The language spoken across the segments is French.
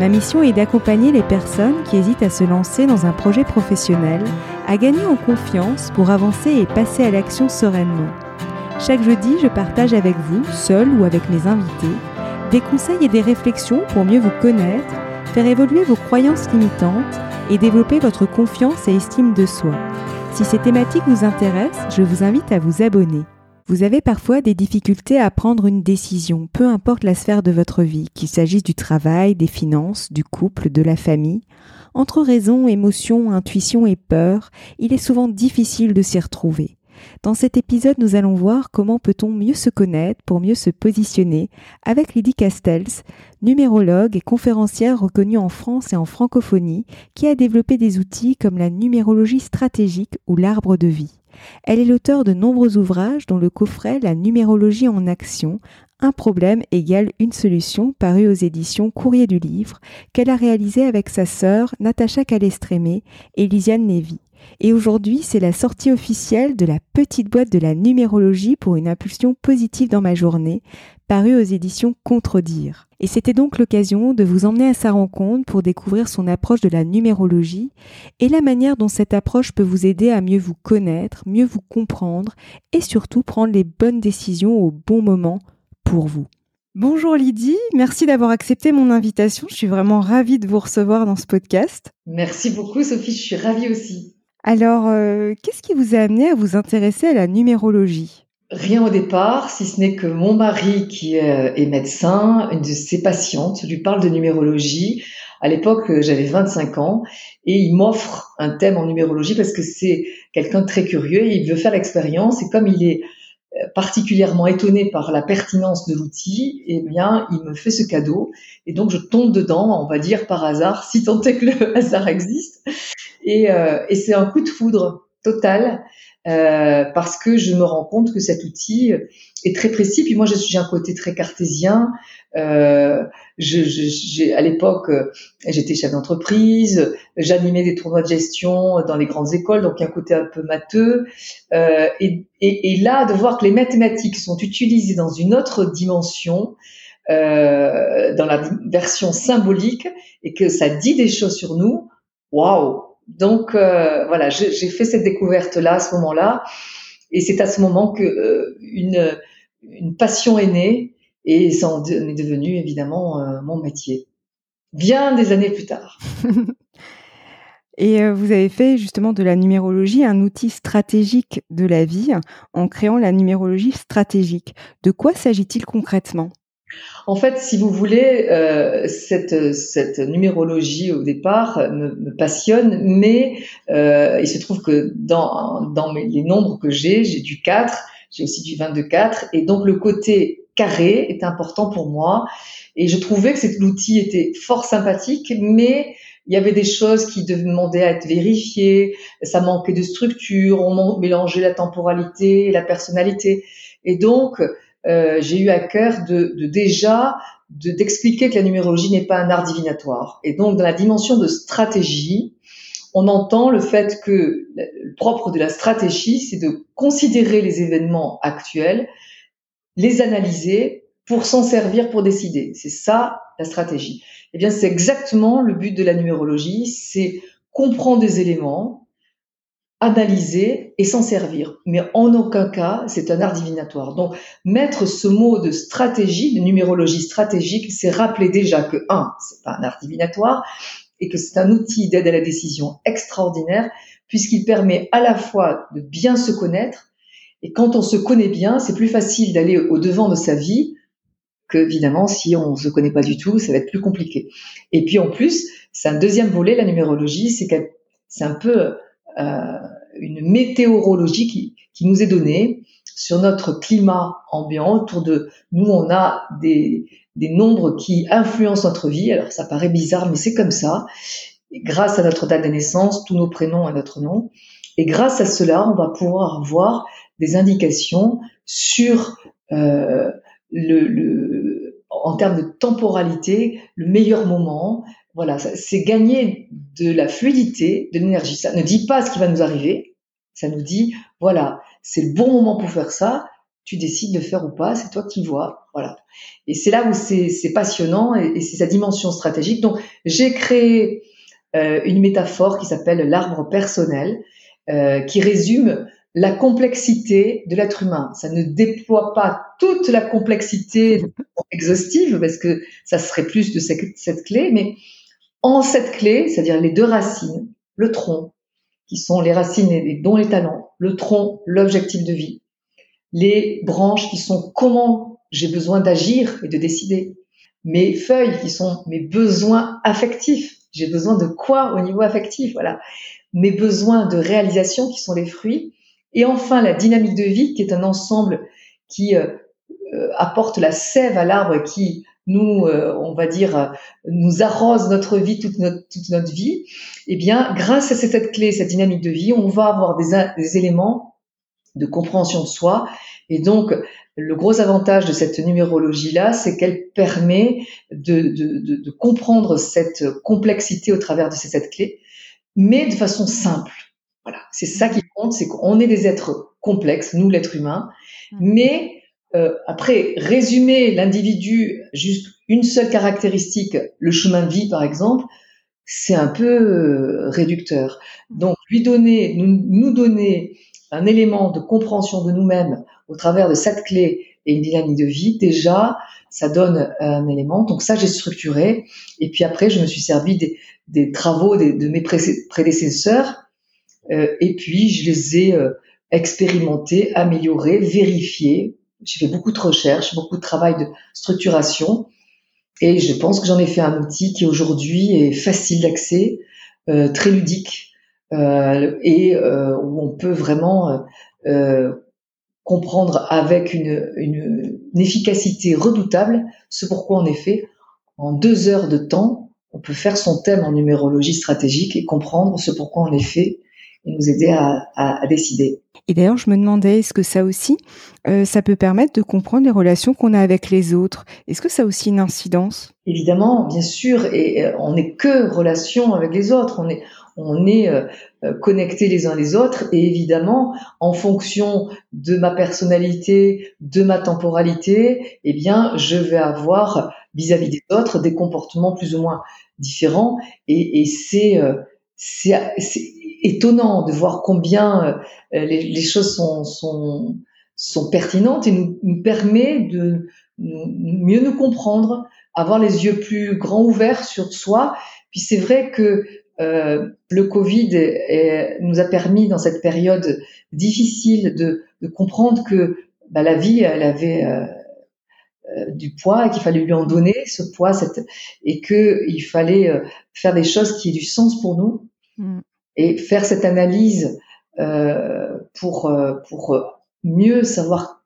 Ma mission est d'accompagner les personnes qui hésitent à se lancer dans un projet professionnel, à gagner en confiance pour avancer et passer à l'action sereinement. Chaque jeudi, je partage avec vous, seul ou avec mes invités, des conseils et des réflexions pour mieux vous connaître, faire évoluer vos croyances limitantes et développer votre confiance et estime de soi. Si ces thématiques vous intéressent, je vous invite à vous abonner. Vous avez parfois des difficultés à prendre une décision, peu importe la sphère de votre vie, qu'il s'agisse du travail, des finances, du couple, de la famille. Entre raison, émotion, intuition et peur, il est souvent difficile de s'y retrouver. Dans cet épisode, nous allons voir comment peut-on mieux se connaître pour mieux se positionner avec Lydie Castells, numérologue et conférencière reconnue en France et en francophonie, qui a développé des outils comme la numérologie stratégique ou l'arbre de vie. Elle est l'auteur de nombreux ouvrages dont le coffret La numérologie en action, un problème égale une solution paru aux éditions Courrier du Livre, qu'elle a réalisé avec sa sœur Natacha Calestrémé et Lisiane Lévy. Et aujourd'hui, c'est la sortie officielle de la petite boîte de la numérologie pour une impulsion positive dans ma journée, parue aux éditions Contredire. Et c'était donc l'occasion de vous emmener à sa rencontre pour découvrir son approche de la numérologie et la manière dont cette approche peut vous aider à mieux vous connaître, mieux vous comprendre et surtout prendre les bonnes décisions au bon moment pour vous. Bonjour Lydie, merci d'avoir accepté mon invitation. Je suis vraiment ravie de vous recevoir dans ce podcast. Merci beaucoup Sophie, je suis ravie aussi. Alors, euh, qu'est-ce qui vous a amené à vous intéresser à la numérologie? Rien au départ, si ce n'est que mon mari, qui euh, est médecin, une de ses patientes, lui parle de numérologie. À l'époque, euh, j'avais 25 ans et il m'offre un thème en numérologie parce que c'est quelqu'un de très curieux et il veut faire l'expérience. Et comme il est particulièrement étonné par la pertinence de l'outil, eh bien, il me fait ce cadeau. Et donc, je tombe dedans, on va dire par hasard, si tant est que le hasard existe. Et, euh, et c'est un coup de foudre total. Euh, parce que je me rends compte que cet outil est très précis. Puis moi, suis un côté très cartésien. Euh, je, je, à l'époque, j'étais chef d'entreprise, j'animais des tournois de gestion dans les grandes écoles, donc un côté un peu matheux. Euh, et, et, et, là, de voir que les mathématiques sont utilisées dans une autre dimension, euh, dans la version symbolique, et que ça dit des choses sur nous, waouh donc euh, voilà, j'ai fait cette découverte là à ce moment-là, et c'est à ce moment que euh, une, une passion est née et ça en est devenu évidemment euh, mon métier. Bien des années plus tard. Et vous avez fait justement de la numérologie un outil stratégique de la vie en créant la numérologie stratégique. De quoi s'agit-il concrètement? En fait, si vous voulez, euh, cette, cette numérologie au départ me, me passionne, mais euh, il se trouve que dans, dans les nombres que j'ai, j'ai du 4, j'ai aussi du 22-4, et donc le côté carré est important pour moi. Et je trouvais que cet outil était fort sympathique, mais il y avait des choses qui demandaient à être vérifiées, ça manquait de structure, on mélangeait la temporalité et la personnalité. Et donc, euh, j'ai eu à cœur de, de déjà d'expliquer que la numérologie n'est pas un art divinatoire. Et donc, dans la dimension de stratégie, on entend le fait que le propre de la stratégie, c'est de considérer les événements actuels, les analyser pour s'en servir pour décider. C'est ça la stratégie. Eh bien, c'est exactement le but de la numérologie, c'est comprendre des éléments, analyser et s'en servir. Mais en aucun cas, c'est un art divinatoire. Donc, mettre ce mot de stratégie, de numérologie stratégique, c'est rappeler déjà que, un, c'est pas un art divinatoire, et que c'est un outil d'aide à la décision extraordinaire, puisqu'il permet à la fois de bien se connaître, et quand on se connaît bien, c'est plus facile d'aller au devant de sa vie que, évidemment, si on se connaît pas du tout, ça va être plus compliqué. Et puis, en plus, c'est un deuxième volet, la numérologie, c'est c'est un peu une météorologie qui, qui, nous est donnée sur notre climat ambiant. Autour de nous, on a des, des nombres qui influencent notre vie. Alors ça paraît bizarre, mais c'est comme ça. grâce à notre date de naissance, tous nos prénoms et notre nom. Et grâce à cela, on va pouvoir avoir des indications sur euh, le, le, en termes de temporalité, le meilleur moment. Voilà, c'est gagner de la fluidité, de l'énergie. Ça ne dit pas ce qui va nous arriver. Ça nous dit, voilà, c'est le bon moment pour faire ça. Tu décides de faire ou pas, c'est toi qui vois. Voilà. Et c'est là où c'est passionnant et, et c'est sa dimension stratégique. Donc, j'ai créé euh, une métaphore qui s'appelle l'arbre personnel, euh, qui résume la complexité de l'être humain. Ça ne déploie pas toute la complexité exhaustive, parce que ça serait plus de cette, clé, mais en cette clé, c'est-à-dire les deux racines, le tronc, qui sont les racines et dont les talents, le tronc, l'objectif de vie, les branches qui sont comment j'ai besoin d'agir et de décider, mes feuilles qui sont mes besoins affectifs, j'ai besoin de quoi au niveau affectif, voilà, mes besoins de réalisation qui sont les fruits, et enfin la dynamique de vie qui est un ensemble qui euh, euh, apporte la sève à l'arbre qui nous, euh, on va dire, nous arrose notre vie, toute notre, toute notre vie, eh bien, grâce à cette clé, cette dynamique de vie, on va avoir des, des éléments de compréhension de soi. Et donc, le gros avantage de cette numérologie-là, c'est qu'elle permet de, de, de, de, comprendre cette complexité au travers de ces sept clés, mais de façon simple. Voilà, c'est ça qui compte, c'est qu'on est des êtres complexes, nous l'être humain, mmh. mais euh, après, résumer l'individu juste une seule caractéristique, le chemin de vie par exemple, c'est un peu euh, réducteur. Donc, lui donner, nous, nous donner un élément de compréhension de nous-mêmes au travers de cette clé et une dynamique de vie, déjà, ça donne un élément. Donc ça, j'ai structuré. Et puis après, je me suis servi des, des travaux des, de mes prédécesseurs. Euh, et puis, je les ai euh, expérimentés, améliorés, vérifiés. J'ai fait beaucoup de recherches, beaucoup de travail de structuration, et je pense que j'en ai fait un outil qui aujourd'hui est facile d'accès, euh, très ludique, et où on peut vraiment comprendre avec une, efficacité redoutable ce pourquoi en effet, en deux heures de temps, on peut faire son thème en numérologie stratégique et comprendre ce pourquoi en effet et nous aider à, à, à décider. Et d'ailleurs, je me demandais, est-ce que ça aussi, euh, ça peut permettre de comprendre les relations qu'on a avec les autres? Est-ce que ça a aussi une incidence? Évidemment, bien sûr, et euh, on n'est que relation avec les autres, on est, on est euh, connectés les uns les autres, et évidemment, en fonction de ma personnalité, de ma temporalité, eh bien, je vais avoir vis-à-vis -vis des autres des comportements plus ou moins différents, et, c'est étonnant de voir combien euh, les, les, choses sont, pertinentes et nous, permet de mieux nous comprendre, avoir les yeux plus grands ouverts sur soi. Puis c'est vrai que euh, le Covid nous a permis dans cette période difficile de, comprendre que bah, la vie, elle avait euh, euh du poids et qu'il fallait lui en donner ce poids, et que il fallait euh, faire des choses qui aient du sens pour nous. Mm et faire cette analyse euh, pour, euh, pour mieux savoir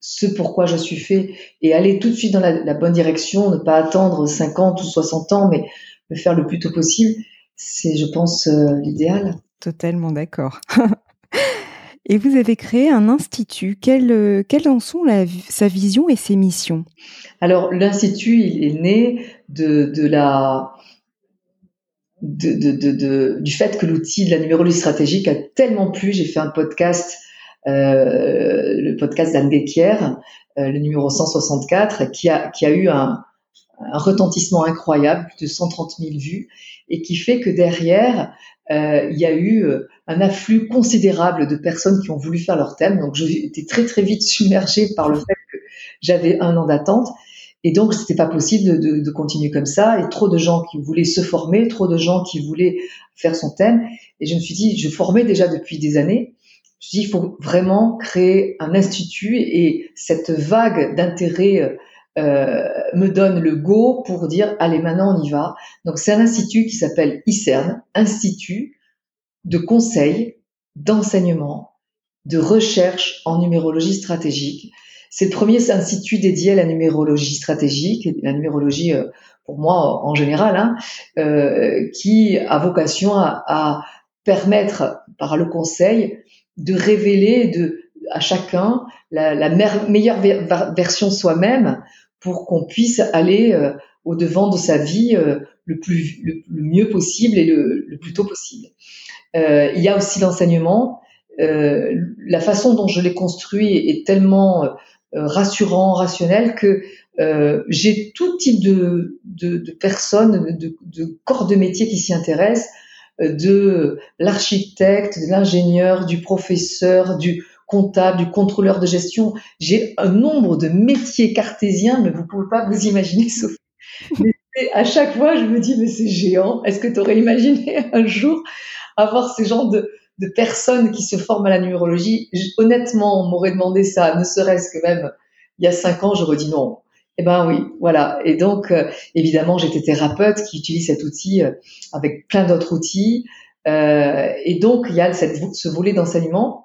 ce pourquoi je suis fait et aller tout de suite dans la, la, bonne direction, ne pas attendre 50 ou 60 ans, mais le faire le plus tôt possible, c'est, je pense, euh, l'idéal. Totalement d'accord. et vous avez créé un institut. Quelles, quelles en sont la, sa vision et ses missions? Alors, l'institut, il est né de, de la de, de, de, du fait que l'outil de la numérologie stratégique a tellement plu. J'ai fait un podcast, euh, le podcast d'Anne Guéquier, euh, le numéro 164, qui a, qui a eu un, un, retentissement incroyable, plus de 130 000 vues, et qui fait que derrière, euh, il y a eu euh, un afflux considérable de personnes qui ont voulu faire leur thème. Donc, j'étais très très vite submergée par le fait que j'avais un an d'attente. Et donc, c'était pas possible de, de, de, continuer comme ça. Et trop de gens qui voulaient se former, trop de gens qui voulaient faire son thème. Et je me suis dit, je formais déjà depuis des années. Je me suis dit, il faut vraiment créer un institut. Et cette vague d'intérêt euh, me donne le go pour dire, allez, maintenant on y va. Donc, c'est un institut qui s'appelle ICERN, Institut de conseil, d'enseignement de recherche en numérologie stratégique. C'est le premier institut dédié à la numérologie stratégique, la numérologie euh, pour moi en général, hein, euh, qui a vocation à, à, permettre par le conseil de révéler de, à chacun la, la meilleure version soi-même pour qu'on puisse aller euh, au devant de sa vie euh, le plus le, mieux possible et le, le plus tôt possible. Euh, il y a aussi l'enseignement. Euh, la façon dont je l'ai construit est tellement rassurant, rationnel que j'ai tout type de, de, de personnes, de, de, corps de métier qui s'y intéressent, de l'architecte, de l'ingénieur, du professeur, du comptable, du contrôleur de gestion. J'ai un nombre de métiers cartésiens, mais vous pouvez pas vous imaginer, Sophie. à chaque fois, je me dis, mais c'est géant. Est-ce que tu aurais imaginé un jour avoir ces genres de, de personnes qui se forment à la numérologie Honnêtement, on m'aurait demandé ça, ne serait-ce que même il y a cinq ans, j'aurais dit non. Eh ben oui, voilà. Et donc, euh, évidemment, j'étais thérapeute qui utilise cet outil euh, avec plein d'autres outils. Euh, et donc, il y a ce volet d'enseignement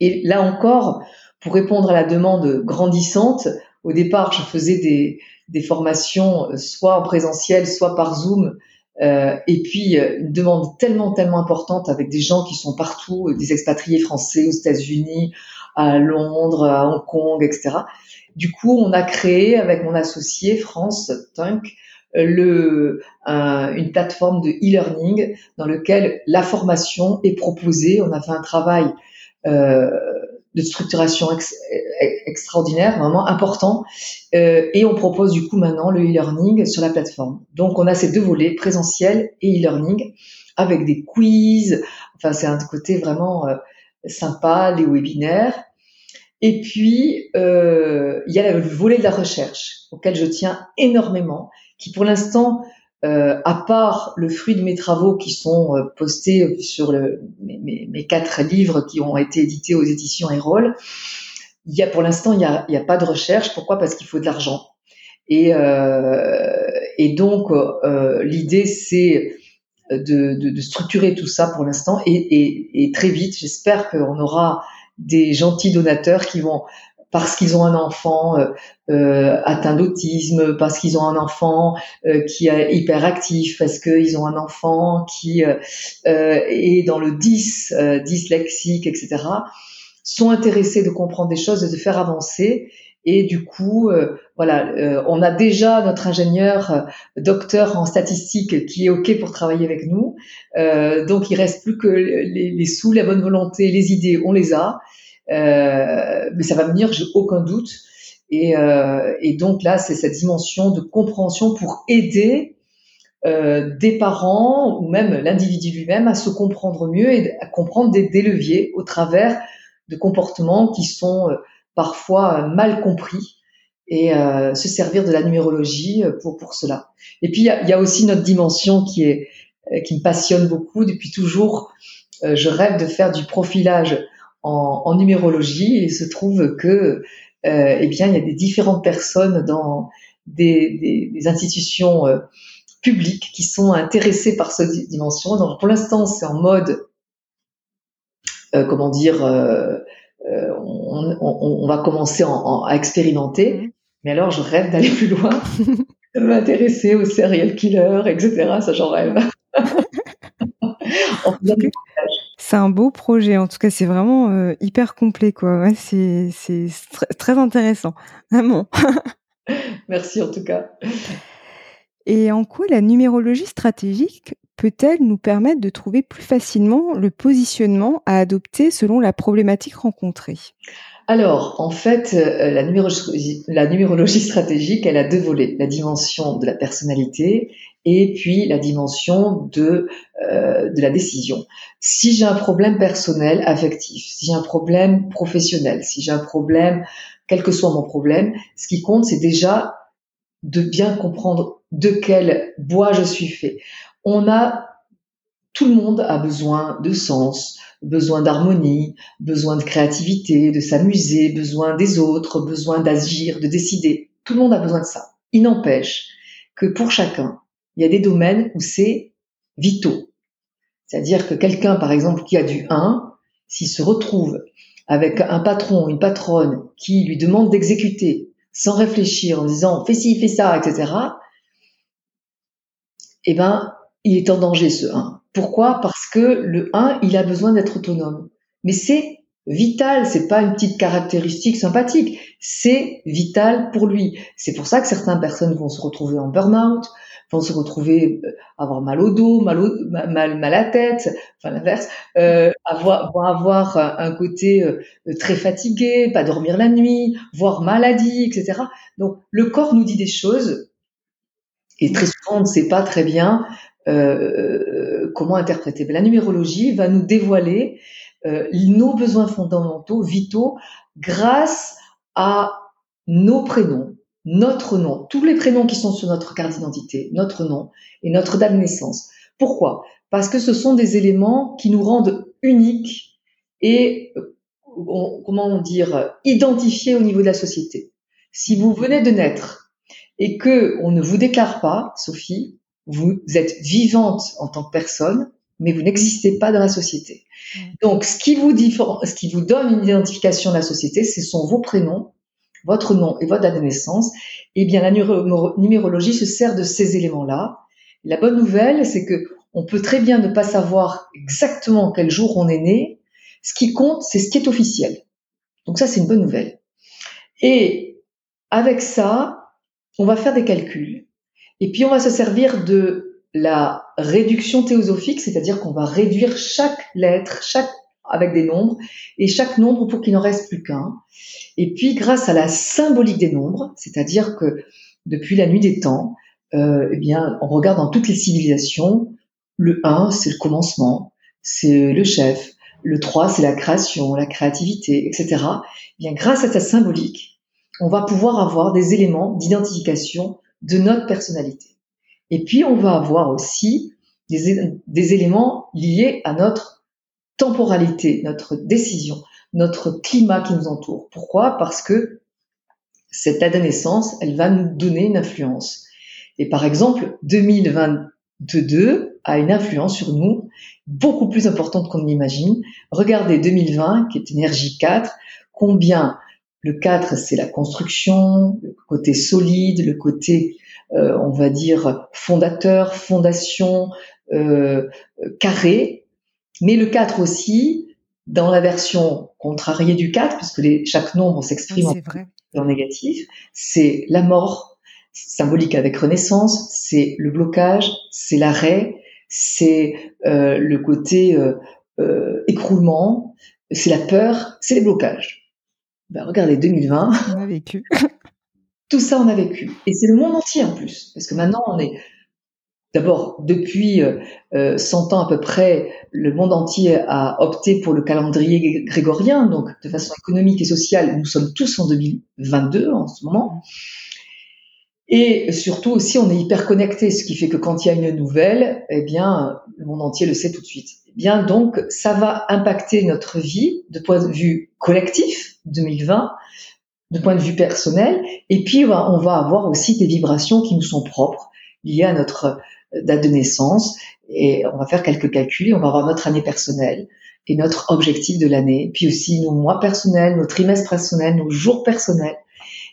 et là encore, pour répondre à la demande grandissante, au départ, je faisais des, des formations soit en présentiel, soit par Zoom. Euh, et puis, euh, une demande tellement, tellement importante avec des gens qui sont partout, des expatriés français aux États-Unis, à Londres, à Hong Kong, etc. Du coup, on a créé avec mon associé France Tunk le, une plateforme de e-learning dans lequel la formation est proposée. On a fait un travail euh, de structuration extraordinaire, vraiment important. Euh, et on propose du coup maintenant le e-learning sur la plateforme. Donc on a ces deux volets, présentiel et e-learning, avec des quiz. Enfin, c'est un côté vraiment euh, sympa, les webinaires. Et puis, euh, il y a le volet de la recherche, auquel je tiens énormément, qui pour l'instant euh, à part le fruit de mes travaux qui sont euh, postés sur mes, quatre livres qui ont été édités aux éditions Erol, il y a pour l'instant il n'y a, pas de recherche. Pourquoi? Parce qu'il faut de l'argent. Et, euh, et donc euh, l'idée c'est de, structurer tout ça pour l'instant et, très vite. J'espère qu'on aura des gentils donateurs qui vont parce qu'ils ont un enfant euh, euh, atteint d'autisme, parce qu'ils ont un enfant euh, qui est hyperactif, parce qu'ils ont un enfant qui euh, est dans le 10, dyslexique, etc., sont intéressés de comprendre des choses et de faire avancer. Et du coup, voilà, on a déjà notre ingénieur docteur en statistique qui est OK pour travailler avec nous. donc, il reste plus que les, les sous, la bonne volonté, les idées, on les a. Euh, mais ça va venir, j'ai aucun doute. Et, euh, et donc là, c'est cette dimension de compréhension pour aider euh, des parents ou même l'individu lui-même à se comprendre mieux et à comprendre des, leviers au travers de comportements qui sont euh, parfois mal compris et euh, se servir de la numérologie pour, pour cela. Et puis il y y a, aussi notre dimension qui est qui me passionne beaucoup depuis toujours. je rêve de faire du profilage en, en numérologie. Et il se trouve que, euh, eh bien, il y a des différentes personnes dans des, des, des institutions euh, publiques qui sont intéressées par cette dimension. Donc, pour l'instant, c'est en mode, euh, comment dire, euh, euh, on, on, on, va commencer en, en, à expérimenter. Mmh. Mais alors, je rêve d'aller plus loin, de m'intéresser aux serial killers, etc. Ça, j'en rêve. C'est un beau projet. En tout cas, c'est vraiment euh, hyper complet, quoi. Ouais, c'est très intéressant, vraiment. Merci en tout cas. Et en quoi la numérologie stratégique peut-elle nous permettre de trouver plus facilement le positionnement à adopter selon la problématique rencontrée? Alors, en fait, euh, la numérologie, la numérologie, stratégique, elle a deux volets, la dimension de la personnalité et puis la dimension de, euh, de la décision. Si j'ai un problème personnel, affectif, si j'ai un problème professionnel, si j'ai un problème, quel que soit mon problème, ce qui compte, c'est déjà de bien comprendre de quel bois je suis fait. On a, tout le monde a besoin de sens, besoin d'harmonie, besoin de créativité, de s'amuser, besoin des autres, besoin d'agir, de décider. Tout le monde a besoin de ça. Il n'empêche que pour chacun, il y a des domaines où c'est vitaux. C'est-à-dire que quelqu'un, par exemple, qui a du 1, s'il se retrouve avec un patron, une patronne qui lui demande d'exécuter sans réfléchir en disant fais ci, fais ça, etc., eh ben, il est en danger ce 1. Pourquoi? Parce que le 1, il a besoin d'être autonome. Mais c'est vital, c'est pas une petite caractéristique sympathique, c'est vital pour lui. C'est pour ça que certaines personnes vont se retrouver en burn-out, vont se retrouver euh, avoir mal au dos, mal, au, mal, mal à la tête, enfin l'inverse, euh, avoir, vont avoir un côté euh, très fatigué, pas dormir la nuit, voire maladie, etc. Donc le corps nous dit des choses et très souvent on ne sait pas très bien euh, comment interpréter. la numérologie va nous dévoiler euh, nos besoins fondamentaux, vitaux, grâce à nos prénoms, notre nom, tous les prénoms qui sont sur notre carte d'identité, notre nom et notre date de naissance. Pourquoi? Parce que ce sont des éléments qui nous rendent uniques et, euh, comment dire, identifiés au niveau de la société. Si vous venez de naître et que on ne vous déclare pas, Sophie, vous êtes vivante en tant que personne, mais vous n'existez pas dans la société. Donc, ce qui vous, ce qui vous donne une identification de la société, ce sont vos prénoms, votre nom et votre date de naissance. Eh bien, la numérologie se sert de ces éléments-là. La bonne nouvelle, c'est que on peut très bien ne pas savoir exactement quel jour on est né. Ce qui compte, c'est ce qui est officiel. Donc ça, c'est une bonne nouvelle. Et avec ça, on va faire des calculs. Et puis, on va se servir de la réduction théosophique, c'est-à-dire qu'on va réduire chaque lettre, chaque avec des nombres, et chaque nombre pour qu'il n'en reste plus qu'un. Et puis, grâce à la symbolique des nombres, c'est-à-dire que depuis la nuit des temps, euh, eh bien, on regarde dans toutes les civilisations, le 1, c'est le commencement, c'est le chef, le 3, c'est la création, la créativité, etc. Eh bien, grâce à cette symbolique, on va pouvoir avoir des éléments d'identification de notre personnalité. Et puis, on va avoir aussi des, des éléments liés à notre temporalité, notre décision, notre climat qui nous entoure. Pourquoi? Parce que cette naissance, elle va nous donner une influence. Et par exemple, 2022 a une influence sur nous beaucoup plus importante qu'on l'imagine. Regardez 2020, qui est énergie 4, combien le 4, c'est la construction, le côté solide, le côté euh, on va dire, fondateur, fondation, euh, carré, mais le 4 aussi, dans la version contrariée du 4, puisque les, chaque nombre s'exprime en, négatif, c'est la mort, symbolique avec renaissance, c'est le blocage, c'est l'arrêt, c'est euh, le côté euh, écroulement, c'est la peur, c'est les blocages. Ben, regardez 2020. On a vécu. Tout ça, on a vécu. Et c'est le monde entier en plus. Parce que maintenant, on est... D'abord, depuis euh, 100 ans à peu près, le monde entier a opté pour le calendrier grégorien. Donc, de façon économique et sociale, nous sommes tous en 2022 en ce moment. Et surtout aussi, on est hyper connecté, ce qui fait que quand il y a une nouvelle, eh bien, le monde entier le sait tout de suite. Eh bien, donc, ça va impacter notre vie de point de vue collectif 2020, de point de vue personnel. Et puis, on va avoir aussi des vibrations qui nous sont propres, liées à notre euh, date de naissance. Et on va faire quelques calculs et on va avoir notre année personnelle et notre objectif de l'année. Puis aussi nos mois personnels, nos trimestres personnels, nos jours personnels.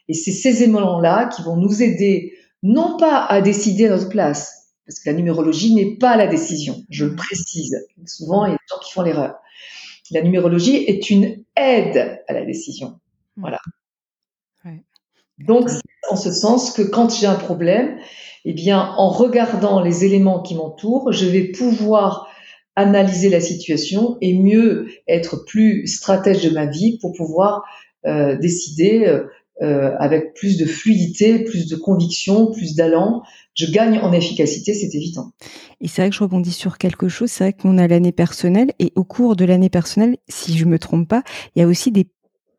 Et c'est ces éléments-là qui vont nous aider, non pas à décider à notre place, parce que la numérologie n'est pas la décision, je le précise. Souvent, il y a des gens qui font l'erreur. La numérologie est une aide à la décision. Voilà. Donc, en ce sens que quand j'ai un problème, eh bien, en regardant les éléments qui m'entourent, je vais pouvoir analyser la situation et mieux être plus stratège de ma vie pour pouvoir euh, décider euh, euh, avec plus de fluidité, plus de conviction, plus d'allant. Je gagne en efficacité, c'est évident. Et c'est vrai que je rebondis sur quelque chose. C'est vrai qu'on a l'année personnelle et au cours de l'année personnelle, si je me trompe pas, il y a aussi des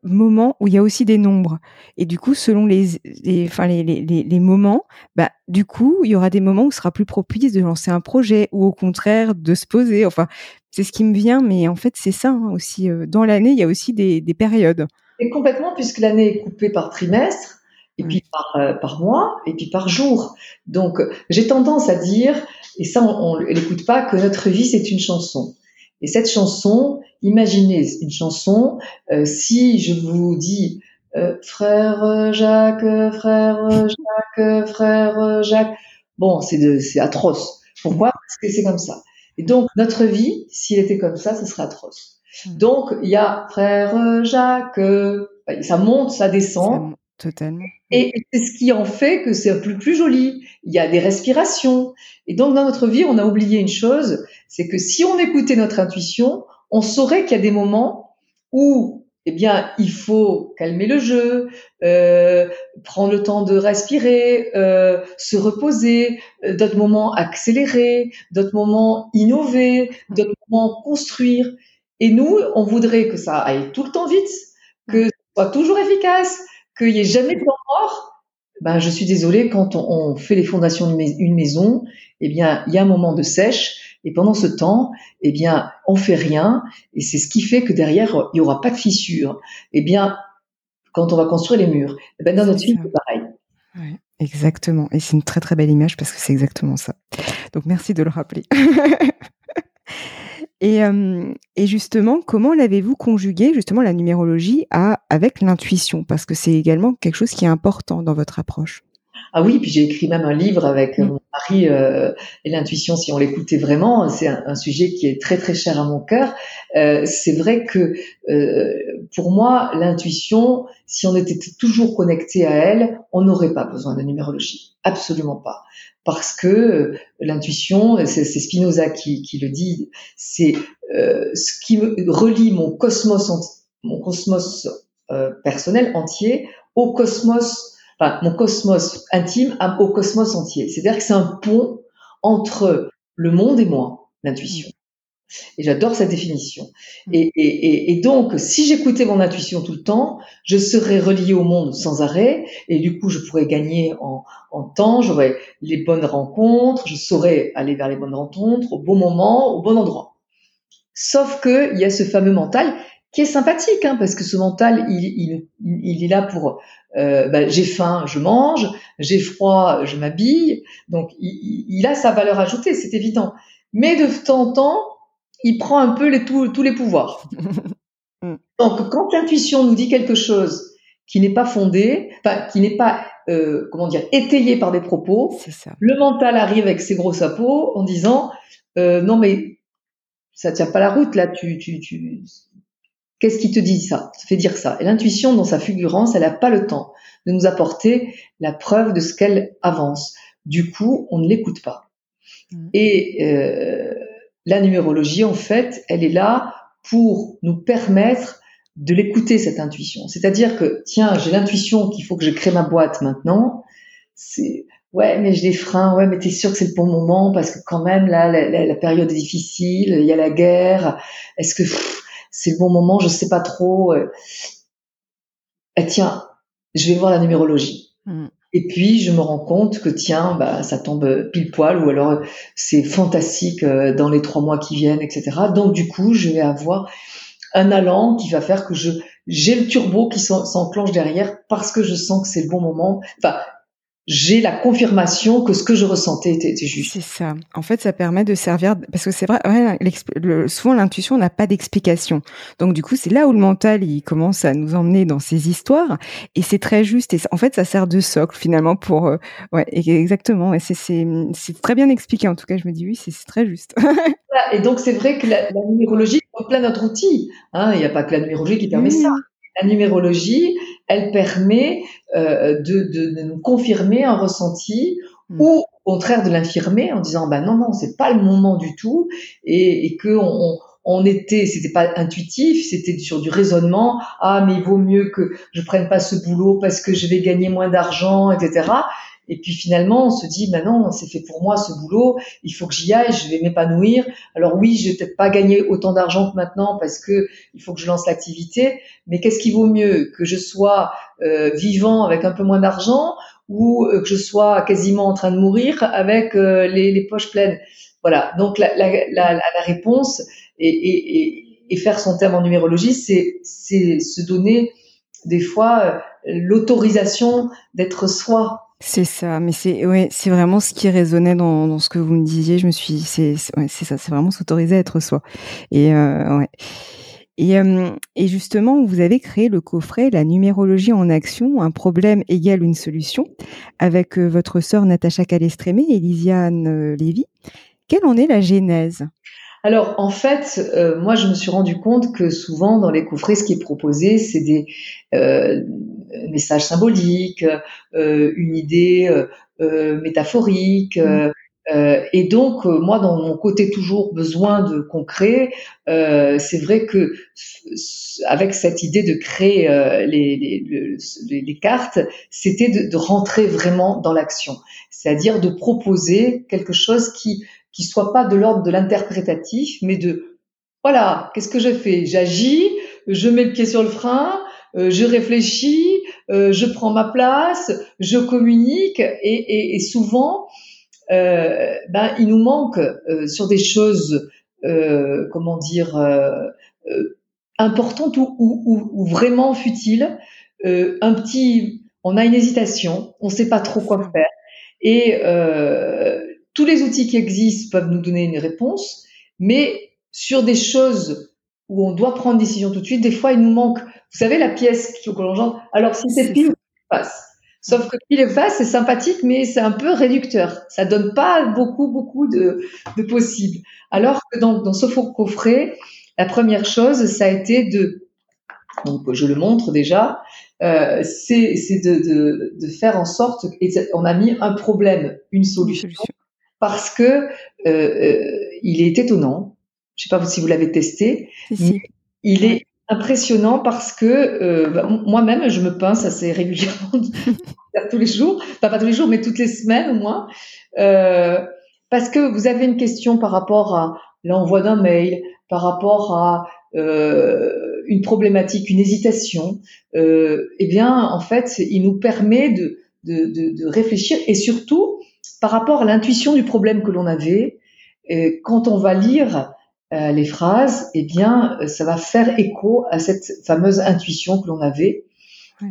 moments où il y a aussi des nombres. Et du coup, selon les, les, enfin, les, les, les, moments, bah, du coup, il y aura des moments où ce sera plus propice de lancer un projet ou au contraire de se poser. Enfin, c'est ce qui me vient, mais en fait, c'est ça hein, aussi. Euh, dans l'année, il y a aussi des, des périodes. Et complètement, puisque l'année est coupée par trimestre, et puis par, euh, par mois, et puis par jour. Donc, j'ai tendance à dire, et ça, on ne l'écoute pas, que notre vie, c'est une chanson. Et cette chanson, imaginez une chanson, euh, si je vous dis euh, frère Jacques, frère Jacques, frère Jacques, bon, c'est atroce. Pourquoi? Parce que c'est comme ça. Et donc notre vie, s'il était comme ça, ce serait atroce. Hmm. Donc il y a frère Jacques, ça monte, ça descend. Totalement. Et c'est ce qui en fait que c'est peu plus joli. Il y a des respirations. Et donc, dans notre vie, on a oublié une chose, c'est que si on écoutait notre intuition, on saurait qu'il y a des moments où, eh bien, il faut calmer le jeu, euh, prendre le temps de respirer, euh, se reposer, euh, d'autres moments accélérer, d'autres moments innover, d'autres moments construire. Et nous, on voudrait que ça aille tout le temps vite, que ce soit toujours efficace, qu'il n'y ait jamais de temps mort, ben, je suis désolée, quand on, fait les fondations d'une maison, eh bien, il y a un moment de sèche, et pendant ce temps, eh bien, on fait rien, et c'est ce qui fait que derrière, il n'y aura pas de fissure. Eh bien, quand on va construire les murs, eh ben, dans notre vie, c'est pareil. Ouais, exactement. Et c'est une très très belle image parce que c'est exactement ça. Donc merci de le rappeler. Et, et justement, comment l'avez-vous conjugué justement la numérologie à, avec l'intuition? Parce que c'est également quelque chose qui est important dans votre approche. Ah oui, puis j'ai écrit même un livre avec mmh. mon mari euh, et l'intuition. Si on l'écoutait vraiment, c'est un, sujet qui est très très cher à mon cœur. Euh, c'est vrai que euh, pour moi, l'intuition, si on était toujours connecté à elle, on n'aurait pas besoin de numérologie, absolument pas parce que euh, l'intuition, c'est Spinoza qui, qui, le dit, c'est euh, ce qui me relie mon cosmos, mon cosmos euh, personnel entier au cosmos, enfin mon cosmos intime au cosmos entier. C'est-à-dire que c'est un pont entre le monde et moi, l'intuition. Et j'adore cette définition. Mm. Et, et, et, donc, si j'écoutais mon intuition tout le temps, je serais relié au monde sans arrêt, et du coup, je pourrais gagner en, en temps, j'aurais les bonnes rencontres, je saurais aller vers les bonnes rencontres au bon moment, au bon endroit. Sauf que il y a ce fameux mental qui est sympathique, hein, parce que ce mental, il, il, il est là pour euh, ben, j'ai faim, je mange, j'ai froid, je m'habille. Donc, il, il a sa valeur ajoutée, c'est évident. Mais de temps en temps, il prend un peu les, tous, les pouvoirs. Mm. Donc, quand l'intuition nous dit quelque chose qui n'est pas fondé, enfin, qui n'est pas, euh, comment dire, étayé par des propos, le mental arrive avec ses gros sapots en disant, euh, non mais ça tient pas la route là, tu, tu, tu... qu'est-ce qui te dit ça, ça fait dire ça Et l'intuition, dans sa fulgurance, elle n'a pas le temps de nous apporter la preuve de ce qu'elle avance. Du coup, on ne l'écoute pas. Mm. Et euh, la numérologie, en fait, elle est là pour nous permettre de l'écouter, cette intuition. C'est-à-dire que, tiens, j'ai l'intuition qu'il faut que je crée ma boîte maintenant. C'est, ouais, mais j'ai des freins. Ouais, mais t'es sûr que c'est le bon moment parce que quand même, là, la, période est difficile. Il y a la guerre. Est-ce que c'est le bon moment? Je sais pas trop. Eh, tiens, je vais voir la numérologie. Mm. Et puis je me rends compte que tiens, bah, ça tombe pile poil, ou alors c'est fantastique euh, dans les trois mois qui viennent, etc. Donc du coup, je vais avoir un allant qui va faire que je j'ai le turbo qui s'enclenche derrière parce que je sens que c'est le bon moment. Enfin, j'ai la confirmation que ce que je ressentais était, juste. C'est ça. En fait, ça permet de servir parce que c'est vrai. souvent, l'intuition n'a pas d'explication. Donc, du coup, c'est là où le mental il commence à nous emmener dans ces histoires, et c'est très juste. Et en fait, ça sert de socle finalement pour. Euh, ouais, exactement. Et c'est très bien expliqué. En tout cas, je me dis oui, c'est très juste. et donc, c'est vrai que la, numérologie est plein d'autres outils. Hein. Il n'y a pas que la numérologie qui permet ça. La numérologie, elle permet euh, de, de, nous confirmer un ressenti mm. ou au contraire de l'infirmer en disant bah non non c'est pas le moment du tout et, et que on, on était, c'était pas intuitif, c'était sur du raisonnement. Ah, mais il vaut mieux que je prenne pas ce boulot parce que je vais gagner moins d'argent, etc. Et puis finalement, on se dit, non, c'est fait pour moi ce boulot, il faut que j'y aille, je vais m'épanouir. Alors oui, je vais peut-être pas gagner autant d'argent que maintenant parce que il faut que je lance l'activité, mais qu'est-ce qui vaut mieux? Que je sois euh, vivant avec un peu moins d'argent ou euh, que je sois quasiment en train de mourir avec euh, les, les, poches pleines? Voilà. Donc la, la, la, la réponse et, et, et, faire son terme en numérologie, c'est c'est se donner des fois l'autorisation d'être soi C'est ça, mais c'est ouais, c'est vraiment ce qui résonnait dans, ce que vous me disiez. Je me suis, c'est ça, c'est vraiment s'autoriser à être soi. Et euh, ouais. Et, euh, et, justement, vous avez créé le coffret La numérologie en action, un problème égale une solution, avec euh, votre sœur Natacha Calestrémé et Lisiane Lévy. Quelle en est la genèse? Alors en fait, euh, moi je me suis rendu compte que souvent dans les coffrets, ce qui est proposé, c'est des euh, messages symboliques, euh, une idée métaphorique. Mmh. et donc moi, dans mon côté toujours besoin de concret, c'est vrai que avec cette idée de créer les, les, les, cartes, c'était de, de rentrer vraiment dans l'action, c'est-à-dire de proposer quelque chose qui qui soit pas de l'ordre de l'interprétatif, mais de voilà, qu'est-ce que je fais? J'agis, je mets le pied sur le frein, euh, je réfléchis, euh, je prends ma place, je communique, et, et, et souvent, euh, ben, il nous manque euh, sur des choses, euh, comment dire, importantes ou, ou, ou, vraiment futiles, un petit, on a une hésitation, on ne sait pas trop quoi faire, et tous les outils qui existent peuvent nous donner une réponse, mais sur des choses où on doit prendre décision tout de suite, des fois, il nous manque, vous savez, la pièce que l'on Alors, si c'est pile ou face. Sauf que pile et face, c'est sympathique, mais c'est un peu réducteur. Ça donne pas beaucoup, beaucoup de, de possibles. Alors que dans, dans ce coffret, la première chose, ça a été de, donc je le montre déjà, euh, c'est de, de, de, faire en sorte, et on a mis un problème, une solution, parce que euh, euh, il est étonnant. Je sais pas si vous l'avez testé. Il est impressionnant parce que euh, bah, moi-même, je me pince assez régulièrement tous les jours, pas, pas tous les jours, mais toutes les semaines au moins, euh, parce que vous avez une question par rapport à l'envoi d'un mail, par rapport à euh, une problématique, une hésitation. Euh, eh bien, en fait, il nous permet de, de, de, de réfléchir et surtout par rapport à l'intuition du problème que l'on avait, quand on va lire euh, les phrases, eh bien, ça va faire écho à cette fameuse intuition que l'on avait,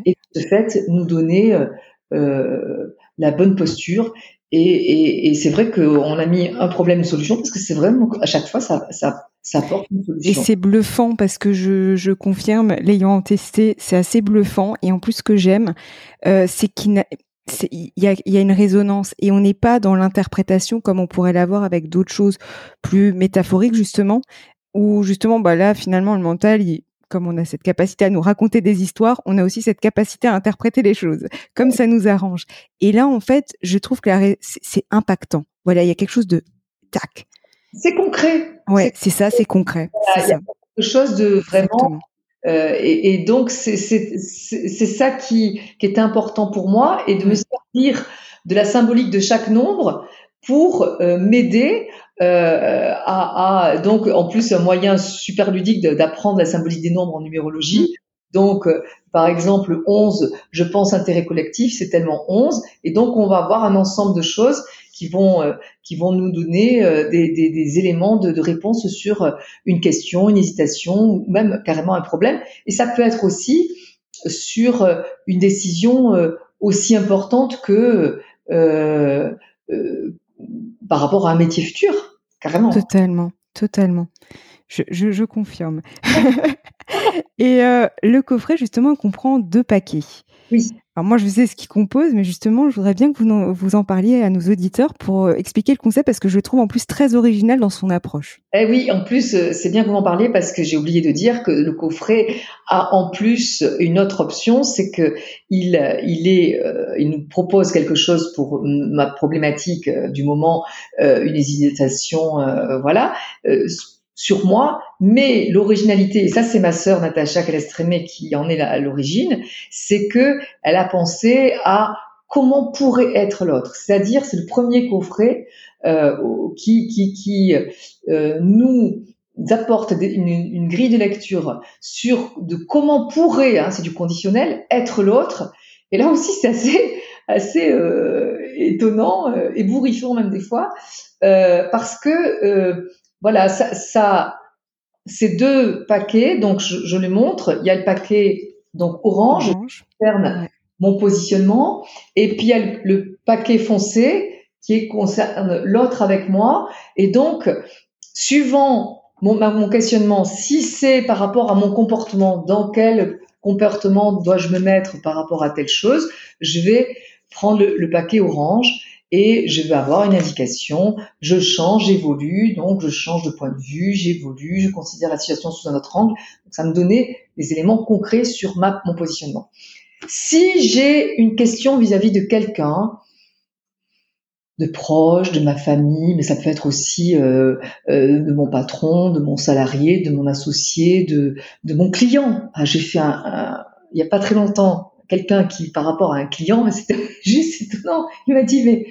et de fait nous donner euh, euh, la bonne posture. Et, c'est vrai qu'on a mis un problème, une solution, parce que c'est vraiment à chaque fois ça, ça, ça apporte une solution. Et c'est bluffant parce que je, je confirme, l'ayant testé, c'est assez bluffant. Et en plus, ce que j'aime, c'est qu'il il y a, y a, une résonance et on n'est pas dans l'interprétation comme on pourrait l'avoir avec d'autres choses plus métaphoriques justement où justement bah là finalement le mental comme on a cette capacité à nous raconter des histoires on a aussi cette capacité à interpréter les choses comme ça nous arrange. Et là en fait je trouve que c'est impactant. Voilà il y a quelque chose de tac. C'est concret. Ouais c'est ça c'est concret. c'est ça. quelque chose de vraiment euh, et, et, donc c'est ça qui, qui est important pour moi et de me servir de la symbolique de chaque nombre pour euh, m'aider euh, à, à, donc en plus un moyen super ludique d'apprendre la symbolique des nombres en numérologie. Donc, euh, par exemple, 11, je pense intérêt collectif, c'est tellement 11. Et donc, on va avoir un ensemble de choses qui vont euh, qui vont nous donner euh, des, des, des éléments de, de, réponse sur euh, une question, une hésitation ou même carrément un problème. Et ça peut être aussi sur une décision aussi importante que euh, par rapport à un métier futur, carrément. Totalement, totalement. Je, je, je confirme. Et euh, le coffret, justement, comprend deux paquets. Oui. Alors moi, je sais ce qui compose, mais justement, je voudrais bien que vous, vous en parliez à nos auditeurs pour euh, expliquer le concept parce que je le trouve en plus très original dans son approche. Eh oui, en plus, euh, c'est bien que vous en parliez parce que j'ai oublié de dire que le coffret a en plus une autre option, c'est que il, il est, euh, il nous propose quelque chose pour ma problématique du moment, une hésitation, voilà sur moi, mais l'originalité, et ça c'est ma sœur Natacha Calestrémé qui en est à l'origine, c'est que elle a pensé à comment pourrait être l'autre. C'est-à-dire, c'est le premier coffret euh, qui, qui, qui euh, nous apporte une, grille de lecture sur de comment pourrait, hein, c'est du conditionnel, être l'autre. Et là aussi, c'est assez, assez euh, étonnant, euh, ébouriffant même des fois, euh, parce que voilà, ça, ça, ces deux paquets, donc je, je les montre. Il y a le paquet donc orange, orange. concerne mon positionnement. Et puis il y a le, paquet foncé qui concerne l'autre avec moi. Et donc, suivant mon, mon questionnement, si c'est par rapport à mon comportement, dans quel comportement dois-je me mettre par rapport à telle chose, je vais prendre le, paquet orange et je vais avoir une indication, je change, j'évolue, donc je change de point de vue, j'évolue, je considère la situation sous un autre angle. Ça me donnait des éléments concrets sur mon positionnement. Si j'ai une question vis-à-vis de quelqu'un, de proche, de ma famille, mais ça peut être aussi euh, euh, de mon patron, de mon salarié, de mon associé, de, de mon client. Ah, j'ai fait un, il n'y a pas très longtemps quelqu'un qui, par rapport à un client, mais c'était juste étonnant. Il m'a dit, mais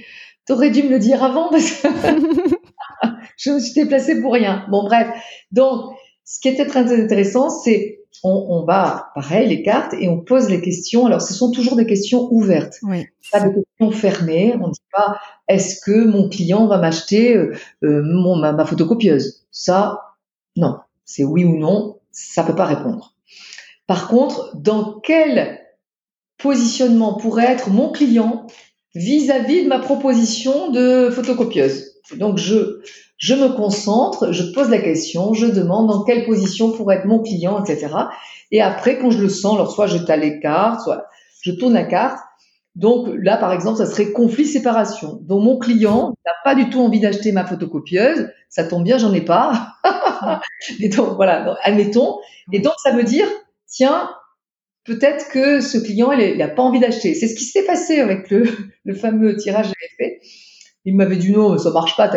t'aurais dû me le dire avant parce que je me suis déplacée pour rien. Bon, bref. Donc, ce qui était très intéressant, c'est on, on, va, pareil, les cartes et on pose les questions. Alors, ce sont toujours des questions ouvertes, oui, pas de questions fermées. On ne dit pas est-ce que mon client va m'acheter euh, euh, mon ma, ma, photocopieuse? Ça, non, c'est oui ou non. Ça peut pas répondre. Par contre, dans quel positionnement pourrait être mon client vis-à-vis de ma proposition de photocopieuse. Donc je je me concentre, je pose la question, je demande dans quelle position pourrait être mon client, etc. Et après, quand je le sens, alors soit je tale les cartes, soit je tourne la carte. Donc là, par exemple, ça serait conflit-séparation. Donc mon client n'a pas du tout envie d'acheter ma photocopieuse, ça tombe bien, j'en ai pas. et donc voilà, admettons. Et donc ça veut dire, tiens, peut-être que ce client, il n'a pas envie d'acheter. C'est ce qui s'est passé avec le, le fameux tirage que j'avais fait. Il m'avait dit non, ça marche pas.